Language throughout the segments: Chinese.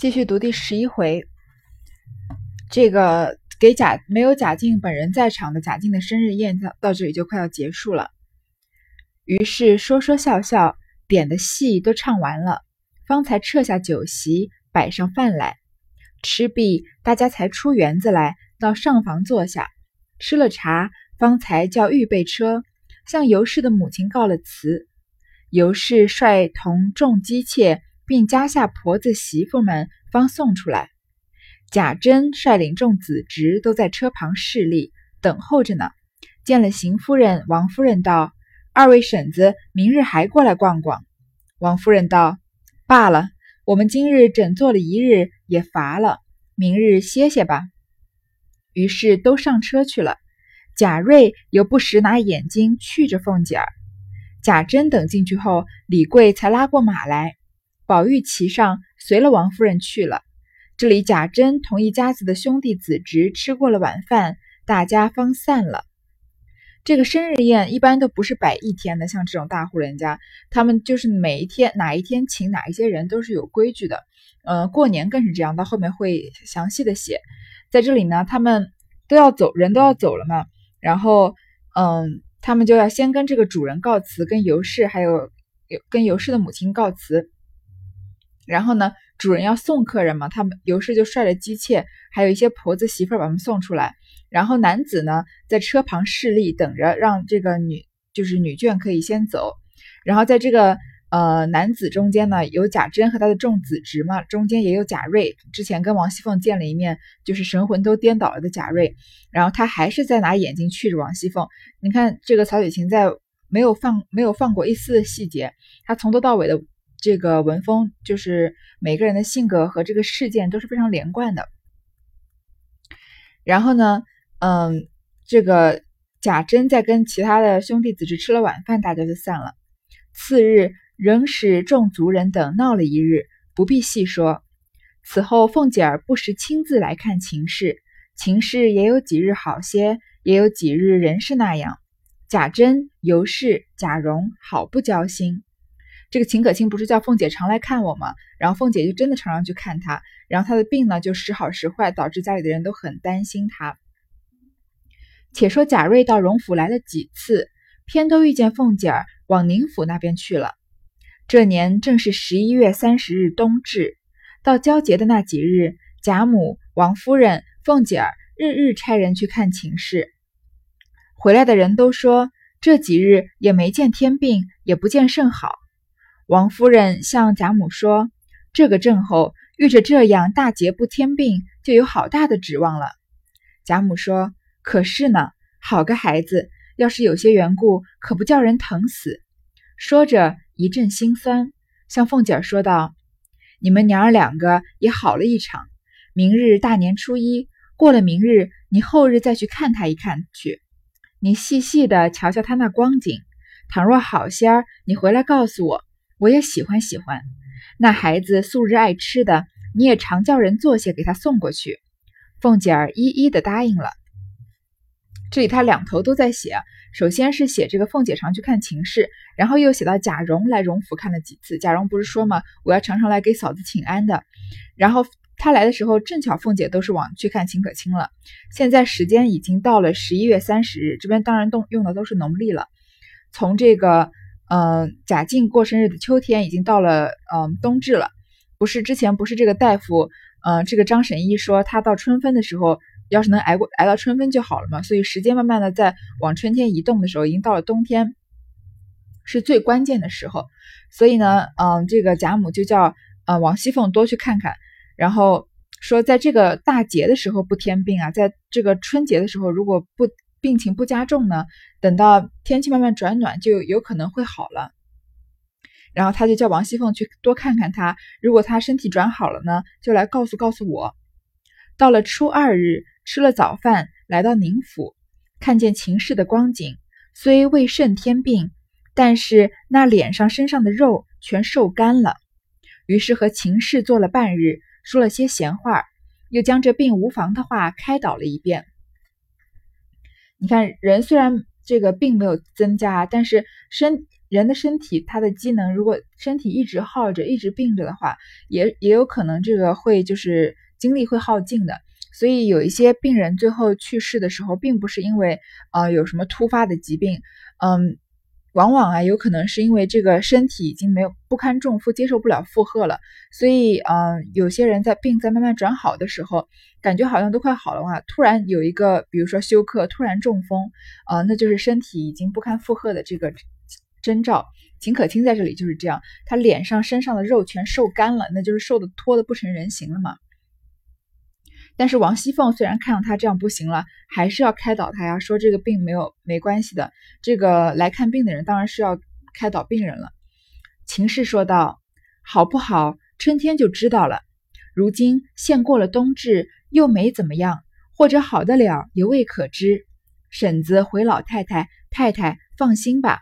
继续读第十一回，这个给贾没有贾静本人在场的贾静的生日宴到到这里就快要结束了。于是说说笑笑，点的戏都唱完了，方才撤下酒席，摆上饭来。吃毕，大家才出园子来，到上房坐下，吃了茶，方才叫预备车，向尤氏的母亲告了辞。尤氏率同众姬妾。并家下婆子媳妇们方送出来，贾珍率领众子侄都在车旁侍立等候着呢。见了邢夫人、王夫人，道：“二位婶子，明日还过来逛逛。”王夫人道：“罢了，我们今日整坐了一日，也乏了，明日歇歇吧。”于是都上车去了。贾瑞又不时拿眼睛觑着凤姐儿。贾珍等进去后，李贵才拉过马来。宝玉骑上，随了王夫人去了。这里贾珍同一家子的兄弟子侄吃过了晚饭，大家方散了。这个生日宴一般都不是摆一天的，像这种大户人家，他们就是每一天哪一天请哪一些人都是有规矩的。呃，过年更是这样，到后面会详细的写。在这里呢，他们都要走，人都要走了嘛，然后嗯，他们就要先跟这个主人告辞，跟尤氏还有跟尤氏的母亲告辞。然后呢，主人要送客人嘛，他们尤氏就率着姬妾，还有一些婆子媳妇儿把他们送出来。然后男子呢，在车旁侍立，等着让这个女，就是女眷可以先走。然后在这个呃男子中间呢，有贾珍和他的众子侄嘛，中间也有贾瑞，之前跟王熙凤见了一面，就是神魂都颠倒了的贾瑞。然后他还是在拿眼睛觑着王熙凤。你看这个曹雪芹在没有放没有放过一丝的细节，他从头到尾的。这个文风就是每个人的性格和这个事件都是非常连贯的。然后呢，嗯，这个贾珍在跟其他的兄弟子侄吃了晚饭，大家就散了。次日仍使众族人等闹了一日，不必细说。此后凤姐儿不时亲自来看秦氏，秦氏也有几日好些，也有几日仍是那样。贾珍、尤氏、贾蓉好不交心。这个秦可卿不是叫凤姐常来看我吗？然后凤姐就真的常常去看她，然后她的病呢就时好时坏，导致家里的人都很担心她。且说贾瑞到荣府来了几次，偏都遇见凤姐儿往宁府那边去了。这年正是十一月三十日冬至，到交节的那几日，贾母、王夫人、凤姐儿日日差人去看秦氏，回来的人都说这几日也没见天病，也不见甚好。王夫人向贾母说：“这个症候遇着这样大节不添病，就有好大的指望了。”贾母说：“可是呢，好个孩子，要是有些缘故，可不叫人疼死。”说着一阵心酸，向凤姐说道：“你们娘儿两个也好了一场，明日大年初一过了，明日你后日再去看他一看去，你细细的瞧瞧他那光景，倘若好些儿，你回来告诉我。”我也喜欢喜欢，那孩子素日爱吃的，你也常叫人做些给他送过去。凤姐儿一一的答应了。这里他两头都在写，首先是写这个凤姐常去看秦氏，然后又写到贾蓉来荣府看了几次。贾蓉不是说吗？我要常常来给嫂子请安的。然后他来的时候，正巧凤姐都是往去看秦可卿了。现在时间已经到了十一月三十日，这边当然动用的都是农历了。从这个。嗯，贾静过生日的秋天已经到了，嗯，冬至了。不是之前不是这个大夫，嗯，这个张神医说他到春分的时候，要是能挨过挨到春分就好了嘛。所以时间慢慢的在往春天移动的时候，已经到了冬天，是最关键的时候。所以呢，嗯，这个贾母就叫呃王熙凤多去看看，然后说在这个大节的时候不添病啊，在这个春节的时候如果不。病情不加重呢，等到天气慢慢转暖，就有可能会好了。然后他就叫王熙凤去多看看他，如果他身体转好了呢，就来告诉告诉我。到了初二日，吃了早饭，来到宁府，看见秦氏的光景，虽未甚添病，但是那脸上身上的肉全瘦干了。于是和秦氏坐了半日，说了些闲话，又将这病无妨的话开导了一遍。你看，人虽然这个并没有增加，但是身人的身体，他的机能如果身体一直耗着，一直病着的话，也也有可能这个会就是精力会耗尽的。所以有一些病人最后去世的时候，并不是因为呃有什么突发的疾病，嗯，往往啊有可能是因为这个身体已经没有不堪重负，接受不了负荷了。所以呃有些人在病在慢慢转好的时候，感觉好像都快好了话，突然有一个比如说休克，突然中风，呃那就是身体已经不堪负荷的这个征兆。秦可卿在这里就是这样，他脸上身上的肉全瘦干了，那就是瘦的脱的不成人形了嘛。但是王熙凤虽然看到他这样不行了，还是要开导他呀，说这个病没有没关系的。这个来看病的人当然是要开导病人了。秦氏说道：“好不好，春天就知道了。如今现过了冬至，又没怎么样，或者好得了也未可知。婶子回老太太，太太放心吧。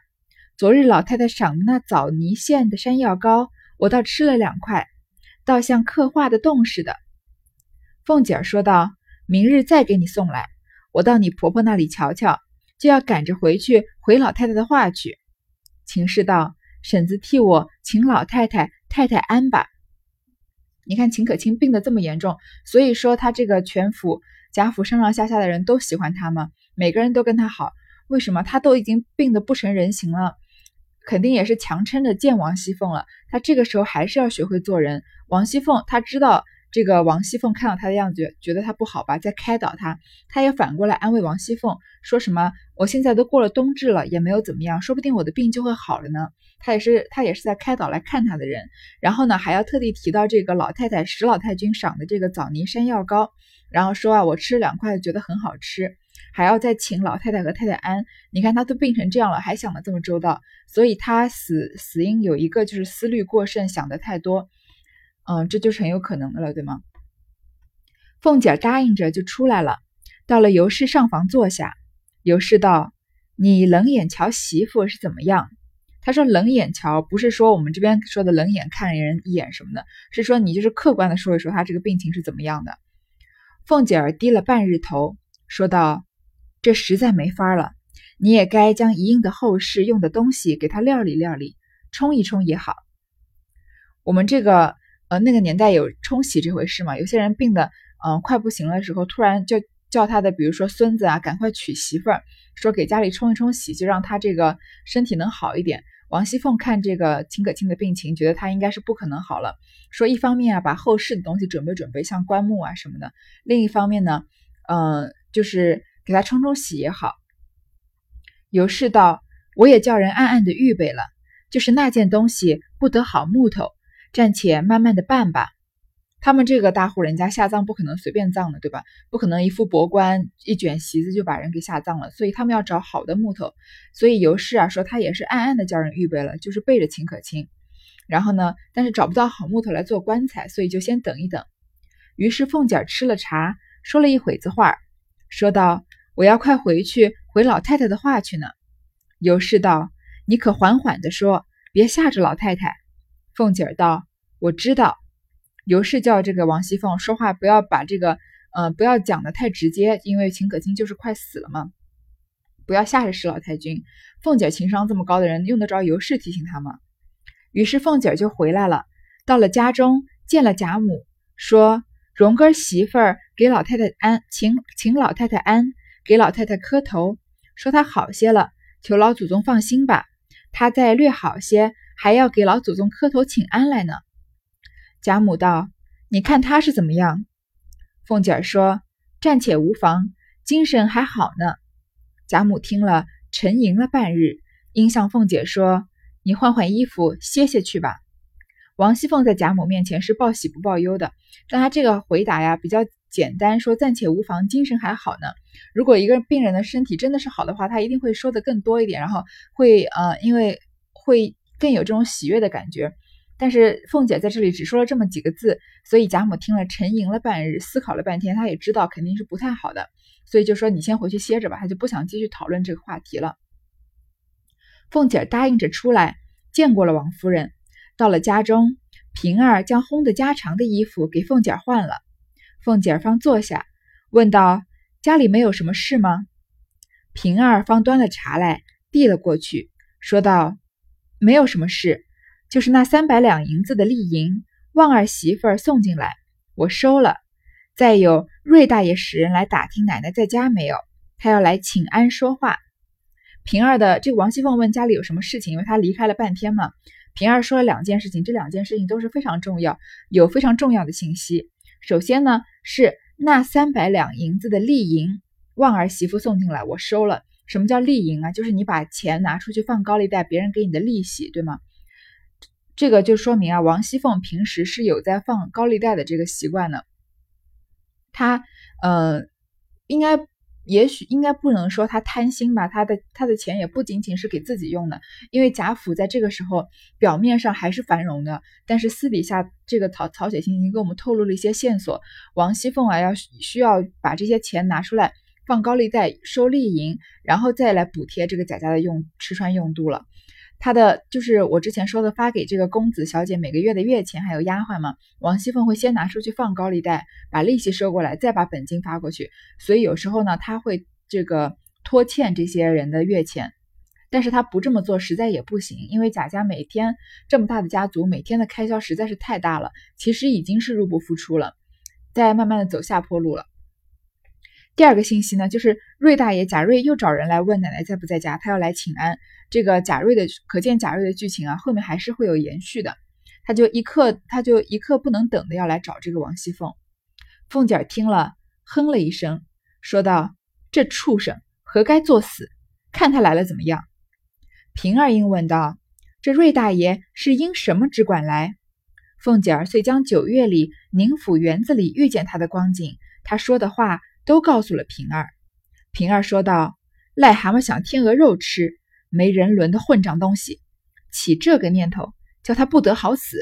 昨日老太太赏的那枣泥馅的山药糕，我倒吃了两块，倒像刻画的洞似的。”凤姐儿说道：“明日再给你送来，我到你婆婆那里瞧瞧，就要赶着回去回老太太的话去。”秦氏道：“婶子替我请老太太太太安吧。”你看秦可卿病得这么严重，所以说他这个全府贾府上上下下的人都喜欢他吗？每个人都跟他好，为什么？他都已经病得不成人形了，肯定也是强撑着见王熙凤了。他这个时候还是要学会做人。王熙凤他知道。这个王熙凤看到他的样子，觉得他不好吧，在开导他。他也反过来安慰王熙凤，说什么：“我现在都过了冬至了，也没有怎么样，说不定我的病就会好了呢。”他也是，他也是在开导来看他的人。然后呢，还要特地提到这个老太太史老太君赏的这个枣泥山药糕，然后说啊，我吃了两块，觉得很好吃，还要再请老太太和太太安。你看他都病成这样了，还想的这么周到，所以他死死因有一个就是思虑过甚，想的太多。嗯，这就是很有可能的了，对吗？凤姐答应着就出来了，到了尤氏上房坐下。尤氏道：“你冷眼瞧媳妇是怎么样？”他说：“冷眼瞧，不是说我们这边说的冷眼看人一眼什么的，是说你就是客观的说一说他这个病情是怎么样的。”凤姐儿低了半日头，说道：“这实在没法了，你也该将一应的后事用的东西给他料理料理，冲一冲也好。我们这个。”呃，那个年代有冲洗这回事嘛？有些人病的，嗯，快不行了时候，突然就叫他的，比如说孙子啊，赶快娶媳妇儿，说给家里冲一冲洗，就让他这个身体能好一点。王熙凤看这个秦可卿的病情，觉得他应该是不可能好了，说一方面啊，把后事的东西准备准备，像棺木啊什么的；另一方面呢，嗯，就是给他冲冲洗也好。尤氏道：“我也叫人暗暗的预备了，就是那件东西不得好木头。”暂且慢慢的办吧。他们这个大户人家下葬不可能随便葬的，对吧？不可能一副薄棺一卷席子就把人给下葬了，所以他们要找好的木头。所以尤氏啊说他也是暗暗的叫人预备了，就是背着秦可卿。然后呢，但是找不到好木头来做棺材，所以就先等一等。于是凤姐吃了茶，说了一会子话，说道：“我要快回去回老太太的话去呢。”尤氏道：“你可缓缓的说，别吓着老太太。”凤姐儿道：“我知道。”尤氏叫这个王熙凤说话不要把这个，呃，不要讲的太直接，因为秦可卿就是快死了嘛，不要吓着史老太君。凤姐情商这么高的人，用得着尤氏提醒她吗？于是凤姐就回来了，到了家中见了贾母，说：“荣哥媳妇儿给老太太安，请请老太太安，给老太太磕头，说她好些了，求老祖宗放心吧，她再略好些。”还要给老祖宗磕头请安来呢。贾母道：“你看他是怎么样？”凤姐儿说：“暂且无妨，精神还好呢。”贾母听了，沉吟了半日，应向凤姐说：“你换换衣服，歇歇去吧。”王熙凤在贾母面前是报喜不报忧的，但她这个回答呀比较简单，说暂且无妨，精神还好呢。如果一个病人的身体真的是好的话，他一定会说的更多一点，然后会呃，因为会。更有这种喜悦的感觉，但是凤姐在这里只说了这么几个字，所以贾母听了沉吟了半日，思考了半天，她也知道肯定是不太好的，所以就说你先回去歇着吧，她就不想继续讨论这个话题了。凤姐答应着出来见过了王夫人，到了家中，平儿将烘的家常的衣服给凤姐换了，凤姐方坐下，问道：“家里没有什么事吗？”平儿方端了茶来递了过去，说道。没有什么事，就是那三百两银子的利银，旺儿媳妇儿送进来，我收了。再有瑞大爷使人来打听奶奶在家没有，他要来请安说话。平儿的这王熙凤问家里有什么事情，因为她离开了半天嘛。平儿说了两件事情，这两件事情都是非常重要，有非常重要的信息。首先呢是那三百两银子的利银，旺儿媳妇送进来，我收了。什么叫利银啊？就是你把钱拿出去放高利贷，别人给你的利息，对吗？这个就说明啊，王熙凤平时是有在放高利贷的这个习惯的。他，呃，应该，也许应该不能说他贪心吧。他的他的钱也不仅仅是给自己用的，因为贾府在这个时候表面上还是繁荣的，但是私底下这个曹曹雪芹已经给我们透露了一些线索。王熙凤啊，要需要把这些钱拿出来放高利贷、收利银，然后再来补贴这个贾家的用吃穿用度了。他的就是我之前说的发给这个公子小姐每个月的月钱，还有丫鬟嘛。王熙凤会先拿出去放高利贷，把利息收过来，再把本金发过去。所以有时候呢，他会这个拖欠这些人的月钱，但是他不这么做实在也不行，因为贾家每天这么大的家族，每天的开销实在是太大了，其实已经是入不敷出了，在慢慢的走下坡路了。第二个信息呢，就是瑞大爷贾瑞又找人来问奶奶在不在家，他要来请安。这个贾瑞的，可见贾瑞的剧情啊，后面还是会有延续的。他就一刻，他就一刻不能等的要来找这个王熙凤。凤姐儿听了，哼了一声，说道：“这畜生何该作死？看他来了怎么样？”平儿应问道：“这瑞大爷是因什么只管来？”凤姐儿遂将九月里宁府园子里遇见他的光景，他说的话都告诉了平儿。平儿说道：“癞蛤蟆想天鹅肉吃。”没人伦的混账东西，起这个念头，叫他不得好死。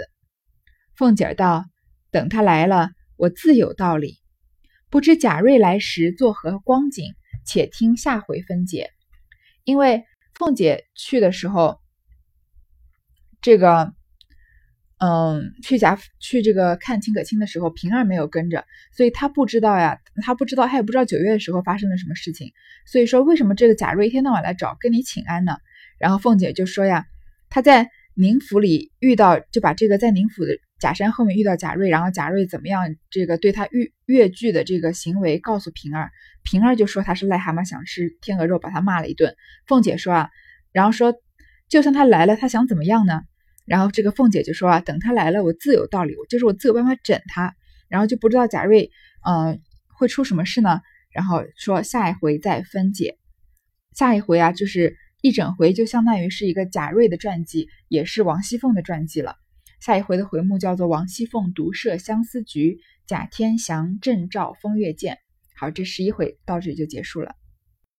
凤姐儿道：“等他来了，我自有道理。不知贾瑞来时作何光景？且听下回分解。”因为凤姐去的时候，这个。嗯，去贾去这个看秦可卿的时候，平儿没有跟着，所以他不知道呀，他不知道，他也不知道九月的时候发生了什么事情。所以说，为什么这个贾瑞一天到晚来找跟你请安呢？然后凤姐就说呀，他在宁府里遇到，就把这个在宁府的假山后面遇到贾瑞，然后贾瑞怎么样，这个对他越越剧的这个行为告诉平儿，平儿就说他是癞蛤蟆想吃天鹅肉，把他骂了一顿。凤姐说啊，然后说，就算他来了，他想怎么样呢？然后这个凤姐就说啊，等他来了，我自有道理，我就是我自有办法整他。然后就不知道贾瑞，嗯，会出什么事呢？然后说下一回再分解。下一回啊，就是一整回，就相当于是一个贾瑞的传记，也是王熙凤的传记了。下一回的回目叫做《王熙凤独设相思局》，贾天祥正照风月剑。好，这十一回到这里就结束了。